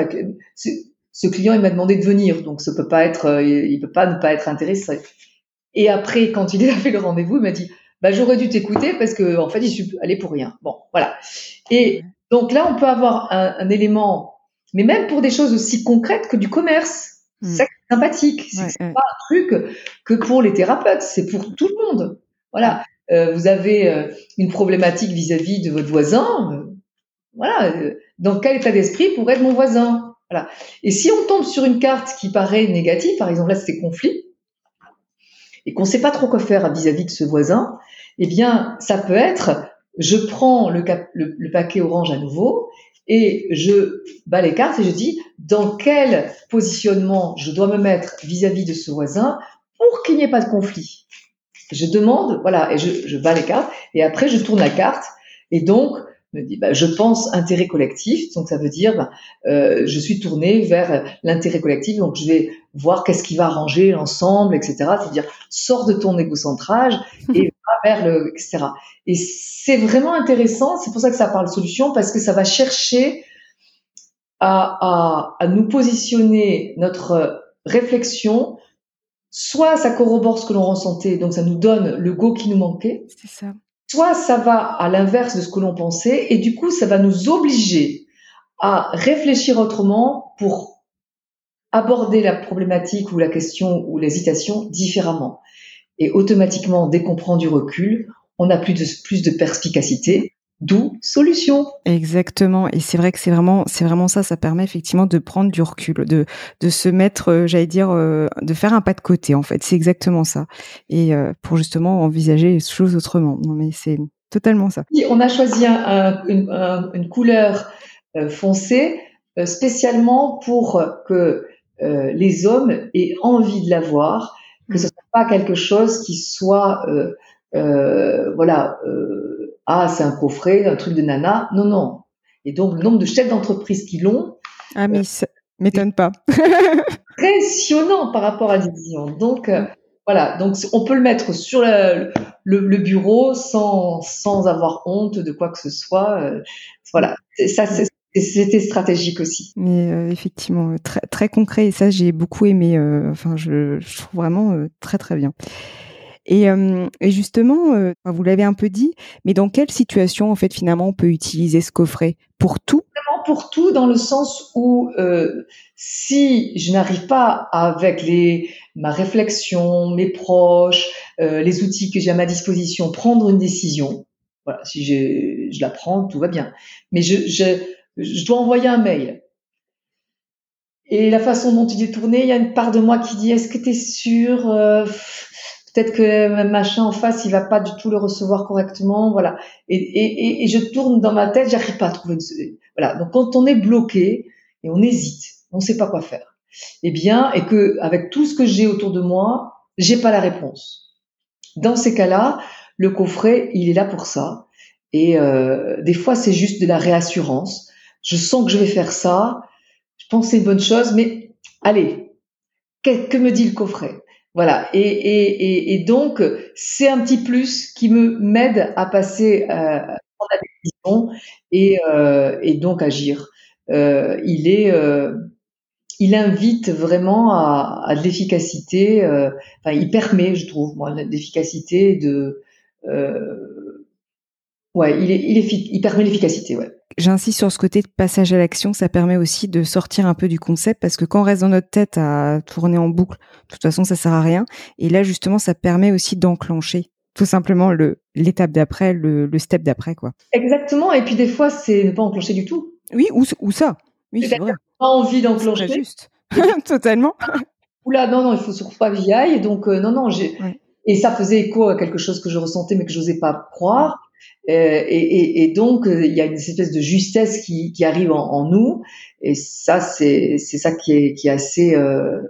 Ce client, il m'a demandé de venir, donc ça peut pas être, euh, il peut pas ne pas être intéressé. Et après, quand il a fait le rendez-vous, il m'a dit, bah j'aurais dû t'écouter parce que en fait, il suis allé pour rien. Bon, voilà. Et donc là, on peut avoir un, un élément, mais même pour des choses aussi concrètes que du commerce. Mm. C'est sympathique. C'est pas un truc que pour les thérapeutes, c'est pour tout le monde. Voilà, euh, vous avez euh, une problématique vis-à-vis de votre voisin. Euh, voilà, dans quel état d'esprit pourrait être mon voisin Voilà. Et si on tombe sur une carte qui paraît négative, par exemple là c'est conflit, et qu'on ne sait pas trop quoi faire vis-à-vis de ce voisin, eh bien ça peut être je prends le, le, paquet orange à nouveau et je bats les cartes et je dis dans quel positionnement je dois me mettre vis-à-vis -vis de ce voisin pour qu'il n'y ait pas de conflit. Je demande, voilà, et je, je bats les cartes, et après je tourne la carte, et donc me dit, bah, je pense intérêt collectif, donc ça veut dire, bah, euh, je suis tourné vers l'intérêt collectif, donc je vais voir qu'est-ce qui va arranger l'ensemble, etc. C'est-à-dire, sors de ton égocentrage et va vers le, etc. Et c'est vraiment intéressant, c'est pour ça que ça parle solution, parce que ça va chercher à, à, à nous positionner notre réflexion soit ça corrobore ce que l'on ressentait, donc ça nous donne le go qui nous manquait. Ça. Soit ça va à l'inverse de ce que l'on pensait, et du coup, ça va nous obliger à réfléchir autrement pour aborder la problématique ou la question ou l'hésitation différemment. Et automatiquement, dès qu'on prend du recul, on a plus de, plus de perspicacité, D'où solution. Exactement. Et c'est vrai que c'est vraiment, c'est vraiment ça. Ça permet effectivement de prendre du recul, de, de se mettre, euh, j'allais dire, euh, de faire un pas de côté. En fait, c'est exactement ça. Et euh, pour justement envisager les choses autrement. Non, mais c'est totalement ça. On a choisi un, une, une, couleur foncée spécialement pour que les hommes aient envie de la voir, que ce soit pas quelque chose qui soit, voilà ah, c'est un coffret, un truc de nana. Non, non. Et donc, le nombre de chefs d'entreprise qui l'ont. Ah, mais ça m'étonne pas. impressionnant par rapport à visions. Donc, euh, voilà. Donc, on peut le mettre sur le, le, bureau sans, sans avoir honte de quoi que ce soit. Euh, voilà. Ça, c'était stratégique aussi. Mais euh, effectivement, très, très concret. Et ça, j'ai beaucoup aimé. enfin, je, je, trouve vraiment très, très bien. Et, et justement, vous l'avez un peu dit, mais dans quelle situation en fait finalement on peut utiliser ce coffret? Pour tout? Pour tout, dans le sens où euh, si je n'arrive pas avec les ma réflexion, mes proches, euh, les outils que j'ai à ma disposition, prendre une décision. Voilà, si je, la prends, tout va bien. Mais je, je, je dois envoyer un mail. Et la façon dont il est tourné, il y a une part de moi qui dit est-ce que tu es sûr peut-être que machin en face, il va pas du tout le recevoir correctement, voilà. Et, je tourne dans ma tête, j'arrive pas à trouver une... Voilà. Donc quand on est bloqué et on hésite, on sait pas quoi faire. Eh bien, et que avec tout ce que j'ai autour de moi, j'ai pas la réponse. Dans ces cas-là, le coffret, il est là pour ça. Et euh, des fois, c'est juste de la réassurance. Je sens que je vais faire ça. Je pense c'est une bonne chose, mais allez, que, me dit le coffret? Voilà. Et, et, et, donc, c'est un petit plus qui me m'aide à passer euh, décision et, euh, et donc agir. Euh, il est euh, il invite vraiment à, à de l'efficacité. Euh, enfin, il permet, je trouve, moi, l'efficacité de. Euh, ouais, il, est, il, est, il permet l'efficacité, ouais. J'insiste sur ce côté de passage à l'action, ça permet aussi de sortir un peu du concept parce que quand on reste dans notre tête à tourner en boucle, de toute façon, ça sert à rien. Et là, justement, ça permet aussi d'enclencher tout simplement le l'étape d'après, le, le step d'après, quoi. Exactement. Et puis des fois, c'est ne pas enclencher du tout. Oui, ou, ou ça. Oui, c'est vrai. Pas envie d'enclencher. juste. Totalement. Oula, non, non, il faut surtout pas que j'y aille. Donc, euh, non, non, j'ai. Et ça faisait écho à quelque chose que je ressentais, mais que je n'osais pas croire. Euh, et, et, et, donc, euh, il y a une espèce de justesse qui, qui arrive en, en, nous. Et ça, c'est ça qui est, qui est assez euh,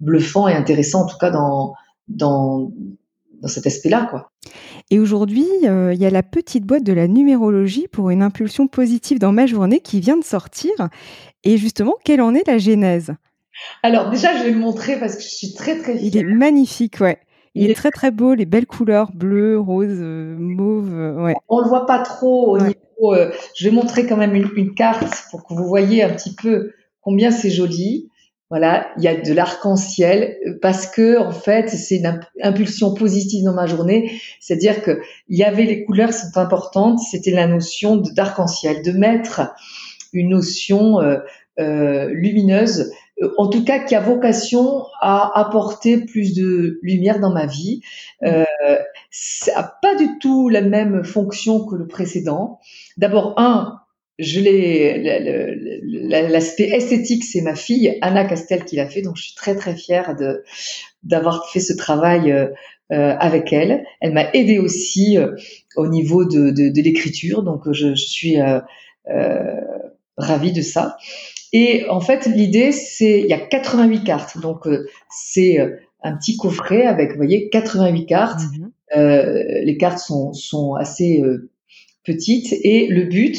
bluffant et intéressant, en tout cas, dans, dans, dans cet aspect-là, quoi. Et aujourd'hui, il y a la petite boîte de la numérologie pour une impulsion positive dans ma journée qui vient de sortir. Et justement, quelle en est la genèse? Alors déjà, je vais le montrer parce que je suis très très fière. Il est magnifique, ouais. Il, est, très très beau, les belles couleurs bleu, rose, euh, mauve, euh, ouais. On le voit pas trop au niveau. je vais montrer quand même une, une, carte pour que vous voyez un petit peu combien c'est joli. Voilà, il y a de l'arc-en-ciel parce que en fait, c'est une impulsion positive dans ma journée, c'est-à-dire que il y avait les couleurs sont importantes, c'était la notion d'arc-en-ciel, de mettre une notion euh, euh, lumineuse, euh, en tout cas qui a vocation à apporter plus de lumière dans ma vie. Euh, ça n'a pas du tout la même fonction que le précédent. D'abord, un, je l'ai l'aspect esthétique c'est ma fille Anna Castel qui l'a fait donc je suis très très fière de d'avoir fait ce travail euh, euh avec elle elle m'a aidé aussi euh, au niveau de, de, de l'écriture donc je, je suis euh, euh ravie de ça et en fait l'idée c'est il y a 88 cartes donc c'est un petit coffret avec vous voyez 88 cartes mmh les cartes sont sont assez petites et le but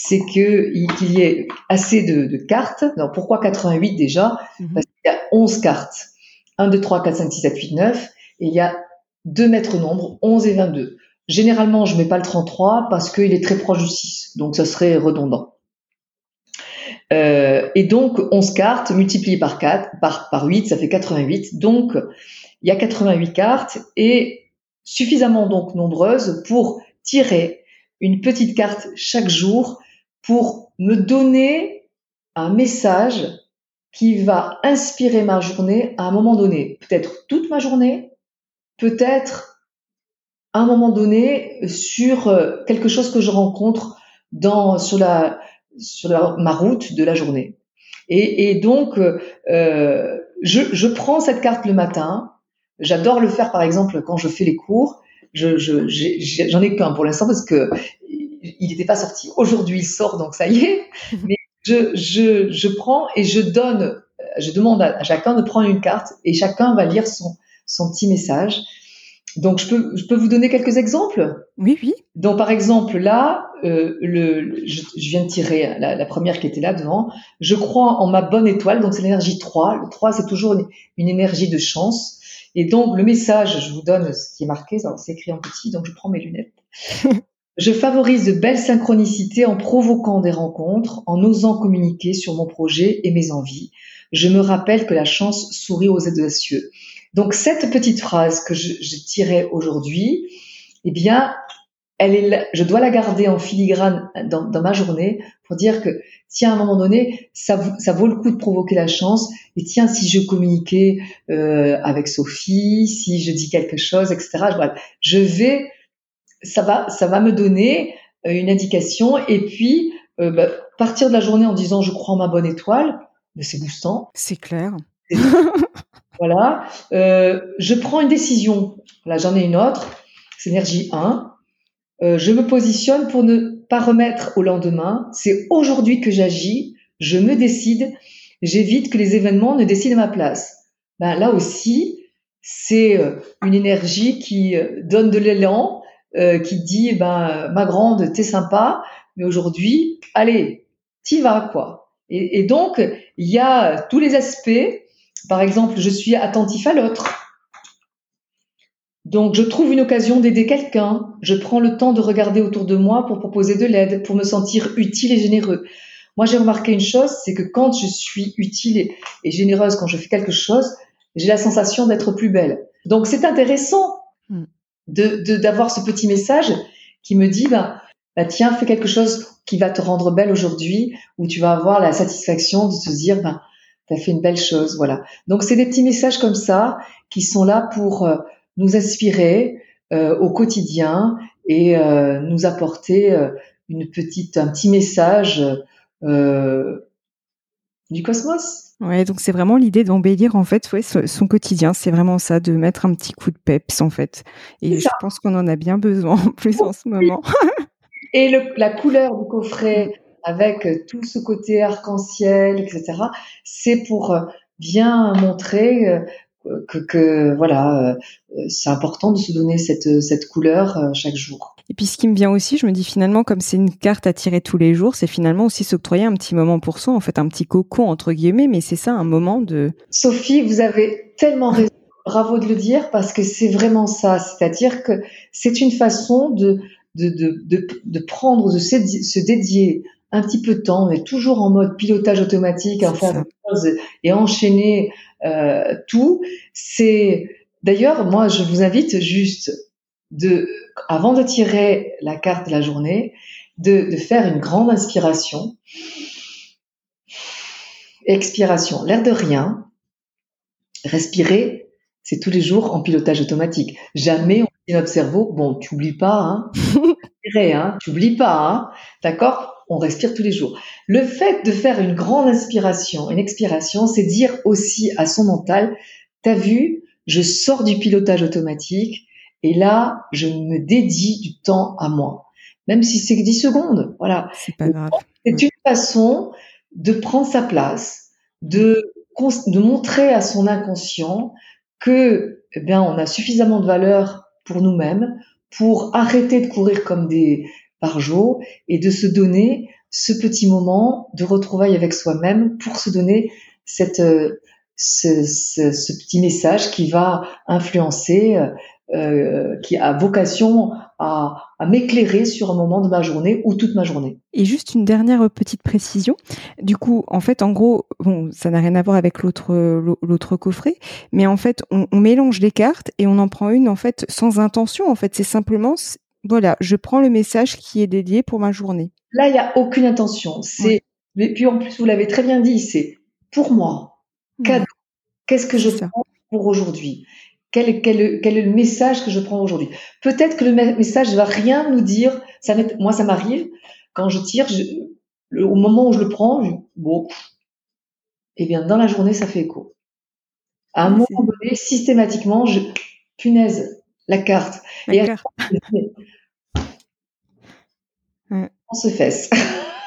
c'est qu'il y ait assez de, de cartes. Alors pourquoi 88 déjà? Mhm. Parce qu'il y a 11 cartes. 1, 2, 3, 4, 5, 6, 7, 8, 9. Et il y a deux maîtres nombres, 11 et 22. Généralement, je mets pas le 33 parce qu'il est très proche du 6. Donc, ça serait redondant. Euh, et donc, 11 cartes multipliées par 4, par, par 8, ça fait 88. Donc, il y a 88 cartes et suffisamment donc nombreuses pour tirer une petite carte chaque jour pour me donner un message qui va inspirer ma journée à un moment donné. Peut-être toute ma journée, peut-être à un moment donné sur euh, quelque chose que je rencontre dans, sur, la, sur ma route de la journée. Et, et donc, euh, je, je prends cette carte le matin. J'adore le faire, par exemple, quand je fais les cours. Je, je, j'en ai qu'un pour l'instant parce que il n'était pas sorti. Aujourd'hui, il sort, donc ça y est. Mais je, je, je prends et je donne, je demande à, chacun de prendre une carte et chacun va lire son, son petit message. Donc, je peux, je peux vous donner quelques exemples? Oui, oui. Donc, par exemple, là, euh, le, je, viens de tirer la, la, première qui était là devant. Je crois en ma bonne étoile, donc c'est l'énergie 3. Le 3, c'est toujours une, une, énergie de chance. Et donc, le message, je vous donne ce qui est marqué, c'est écrit en petit, donc je prends mes lunettes. Je favorise de belles synchronicités en provoquant des rencontres, en osant communiquer sur mon projet et mes envies. Je me rappelle que la chance sourit aux audacieux. Donc cette petite phrase que je, tirais aujourd'hui, eh bien, je dois la garder en filigrane dans, ma journée pour dire que tiens à un moment donné ça, vaut le coup de provoquer la chance et tiens si je communiquais euh, avec Sophie si je dis quelque chose etc je vais ça va, ça va me donner euh, une indication. Et puis, euh, bah, partir de la journée en disant je crois en ma bonne étoile, mais c'est boostant. C'est clair. voilà. Euh, je prends une décision. Là, j'en ai une autre. C'est énergie 1. Euh, je me positionne pour ne pas remettre au lendemain. C'est aujourd'hui que j'agis. Je me décide. J'évite que les événements ne décident à ma place. Ben, là aussi, c'est euh, une énergie qui euh, donne de l'élan, euh, qui dit, ben, ma grande, t'es sympa, mais aujourd'hui, allez, t'y vas, quoi. Et, et donc, il y a tous les aspects. Par exemple, je suis attentif à l'autre. Donc, je trouve une occasion d'aider quelqu'un. Je prends le temps de regarder autour de moi pour proposer de l'aide, pour me sentir utile et généreux. Moi, j'ai remarqué une chose, c'est que quand je suis utile et, généreuse, quand je fais quelque chose, j'ai la sensation d'être plus belle. Donc, c'est intéressant hmm. de d'avoir ce petit message qui me dit, bah, bah, tiens, fais quelque chose qui va te rendre belle aujourd'hui, où tu vas avoir la satisfaction de te dire, bah, tu as fait une belle chose. Voilà. Donc, c'est des petits messages comme ça qui sont là pour... Euh, nous inspirer euh, au quotidien et euh, nous apporter euh, une petite, un petit message du cosmos. Ouais, donc c'est vraiment l'idée d'embellir en fait ouais, son quotidien. C'est vraiment ça, de mettre un petit coup de peps en fait. Et je pense qu'on en a bien besoin en plus en ce moment. Et le, la couleur du coffret avec tout ce côté arc-en-ciel, etc. C'est pour bien montrer que, que voilà, euh, c'est important de se donner cette, cette couleur euh, chaque jour. Et puis ce qui me vient aussi, je me dis finalement, comme c'est une carte à tirer tous les jours, c'est finalement aussi s'octroyer un petit moment pour soi, en fait un petit cocon entre guillemets, mais c'est ça un moment de... Sophie, vous avez tellement raison. Bravo de le dire parce que c'est vraiment ça. C'est-à-dire que c'est une façon de, de, de, de, de prendre, de se dédier un petit peu de temps. On est toujours en mode pilotage automatique, à faire des choses et enchaîner euh, tout. C'est d'ailleurs, moi, je vous invite juste de, avant de tirer la carte de la journée, de, de faire une grande inspiration, expiration, l'air de rien, respirer, c'est tous les jours en pilotage automatique. Jamais on dit notre cerveau, bon, tu oublies pas, hein, hein, tu oublies pas, hein, d'accord? On respire tous les jours. Le fait de faire une grande inspiration, une expiration, c'est dire aussi à son mental, t'as vu, je sors du pilotage automatique et là, je me dédie du temps à moi. Même si c'est 10 secondes, voilà. C'est pas grave. C'est une façon de prendre sa place, de, de montrer à son inconscient que, eh bien, on a suffisamment de valeur pour nous-mêmes pour arrêter de courir comme des, par jour et de se donner ce petit moment de retrouvailles avec soi-même pour se donner cette, euh, ce, petit message qui va influencer, euh, euh, qui a vocation à, à m'éclairer sur un moment de ma journée ou toute ma journée. Et juste une dernière petite précision. Du coup, en fait, en gros, bon, ça n'a rien à voir avec l'autre l'autre coffret, mais en fait, on, on mélange les cartes et on en prend une en fait sans intention. En fait, c'est simplement voilà, je prends le message qui est dédié pour ma journée. Là, il n'y a aucune intention. C'est, mais puis en plus, vous l'avez très bien dit, c'est pour moi, cadeau. Qu'est-ce que je prends pour aujourd'hui? Quel, est le message que je prends aujourd'hui? Peut-être que le message ne va rien nous dire. Ça moi, ça m'arrive quand je tire, au moment où je le prends, je, bon, eh bien, dans la journée, ça fait écho. À un moment donné, systématiquement, je, punaise, la carte. Et on se fesse.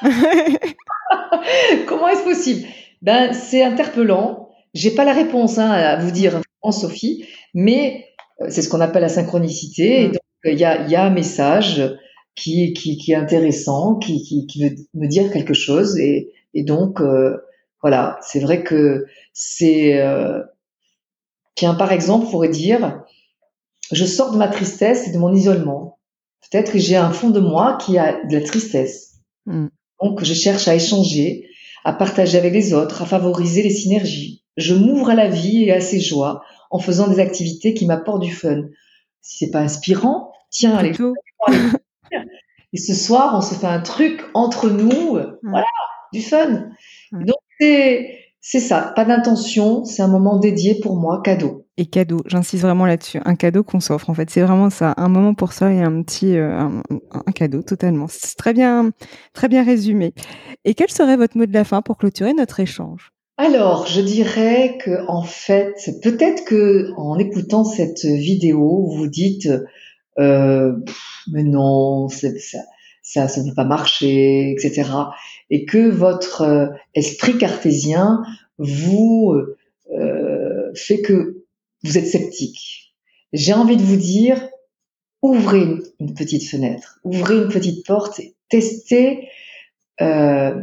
Comment est-ce possible? Ben, c'est interpellant. J'ai pas la réponse hein, à vous dire en Sophie, mais euh, c'est ce qu'on appelle la synchronicité. Et donc, il y a, y a un message qui, qui, qui est intéressant, qui, qui, qui, veut me dire quelque chose. Et, et donc, euh, voilà, c'est vrai que c'est... Euh, tiens, par exemple, on pourrait dire, je sors de ma tristesse et de mon isolement. Peut-être que j'ai un fond de moi qui a de la tristesse. Mm. Donc, je cherche à échanger, à partager avec les autres, à favoriser les synergies. Je m'ouvre à la vie et à ses joies en faisant des activités qui m'apportent du fun. Si c'est pas inspirant, tiens, allez. Et ce soir, on se fait un truc entre nous, mm. voilà, du fun. Mm. Donc, c'est, c'est ça, pas d'intention, c'est un moment dédié pour moi, cadeau. Et cadeau, j'insiste vraiment là-dessus, un cadeau qu'on s'offre. En fait, c'est vraiment ça, un moment pour ça et un petit, euh, un, cadeau totalement. C'est très bien, très bien résumé. Et quel serait votre mot de la fin pour clôturer notre échange? Alors, je dirais que en fait, peut-être que en écoutant cette vidéo, vous dites, euh, mais non, ça, ça, ça ne peut pas marcher, etc. Et que votre euh, esprit cartésien vous euh, fait que vous êtes sceptique. J'ai envie de vous dire, ouvrez une, petite fenêtre, ouvrez une petite porte, testez. Euh,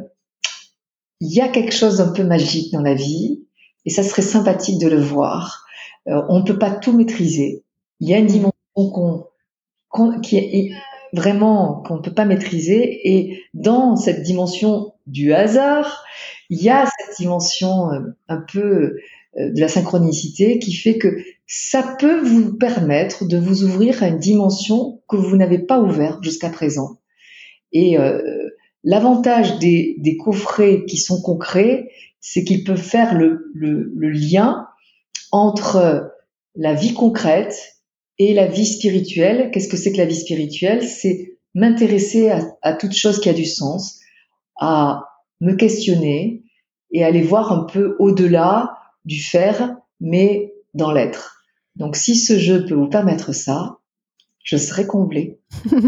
il y a quelque chose d'un peu magique dans la vie, et ça serait sympathique de le voir. Euh, on ne peut pas tout maîtriser. Il y a une dimension qu'on, qui est vraiment qu'on ne peut pas maîtriser, et dans cette dimension du hasard, il y a cette dimension euh, un peu de la synchronicité qui fait que ça peut vous permettre de vous ouvrir à une dimension que vous n'avez pas ouverte jusqu'à présent. Et euh, l'avantage des, des, coffrets qui sont concrets, c'est qu'ils peuvent faire le, le, le, lien entre la vie concrète et la vie spirituelle. Qu'est-ce que c'est que la vie spirituelle? C'est m'intéresser à, à toute chose qui a du sens, à me questionner et aller voir un peu au-delà du faire, mais dans l'être. Donc si ce jeu peut vous permettre ça, je serai comblée.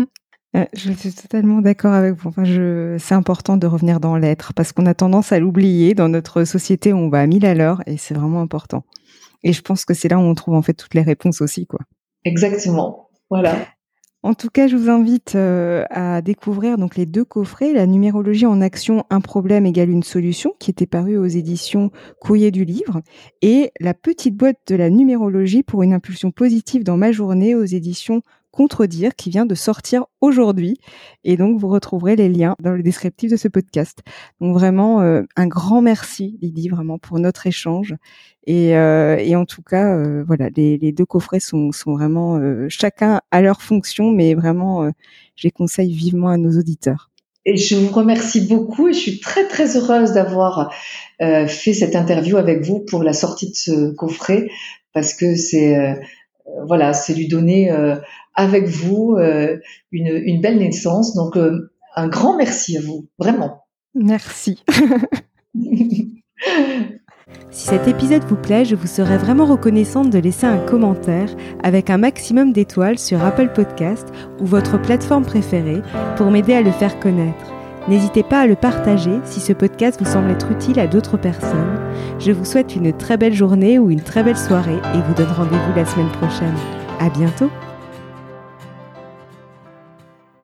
Je suis totalement d'accord avec vous. Enfin, je... c'est important de revenir dans l'être parce qu'on a tendance à l'oublier dans notre société où on va à mille à l'heure et c'est vraiment important. Et je pense que c'est là où on trouve en fait toutes les réponses aussi, quoi. Exactement. Voilà. En tout cas, je vous invite euh, à découvrir donc les deux coffrets, la numérologie en action, un problème égale une solution, qui était paru aux éditions Courrier du Livre, et la petite boîte de la numérologie pour une impulsion positive dans ma journée aux éditions Contredire qui vient de sortir aujourd'hui. Et donc, vous retrouverez les liens dans le descriptif de ce podcast. Donc, vraiment, euh, un grand merci, Lydie, vraiment, pour notre échange. Et, euh, et en tout cas, euh, voilà, les, deux coffrets sont, sont vraiment chacun à leur fonction, mais vraiment, je les conseille vivement à nos auditeurs. Et je vous remercie beaucoup et je suis très très heureuse d'avoir fait cette interview avec vous pour la sortie de ce coffret parce que c'est voilà, c'est lui donner avec vous euh, une, une, belle naissance. Donc, euh, un grand merci à vous, vraiment. Merci. Si cet épisode vous plaît, je vous serais vraiment reconnaissante de laisser un commentaire avec un maximum d'étoiles sur Apple Podcast ou votre plateforme préférée pour m'aider à le faire connaître. N'hésitez pas à le partager si ce podcast vous semble être utile à d'autres personnes. Je vous souhaite une très belle journée ou une très belle soirée et vous donne rendez-vous la semaine prochaine. À bientôt!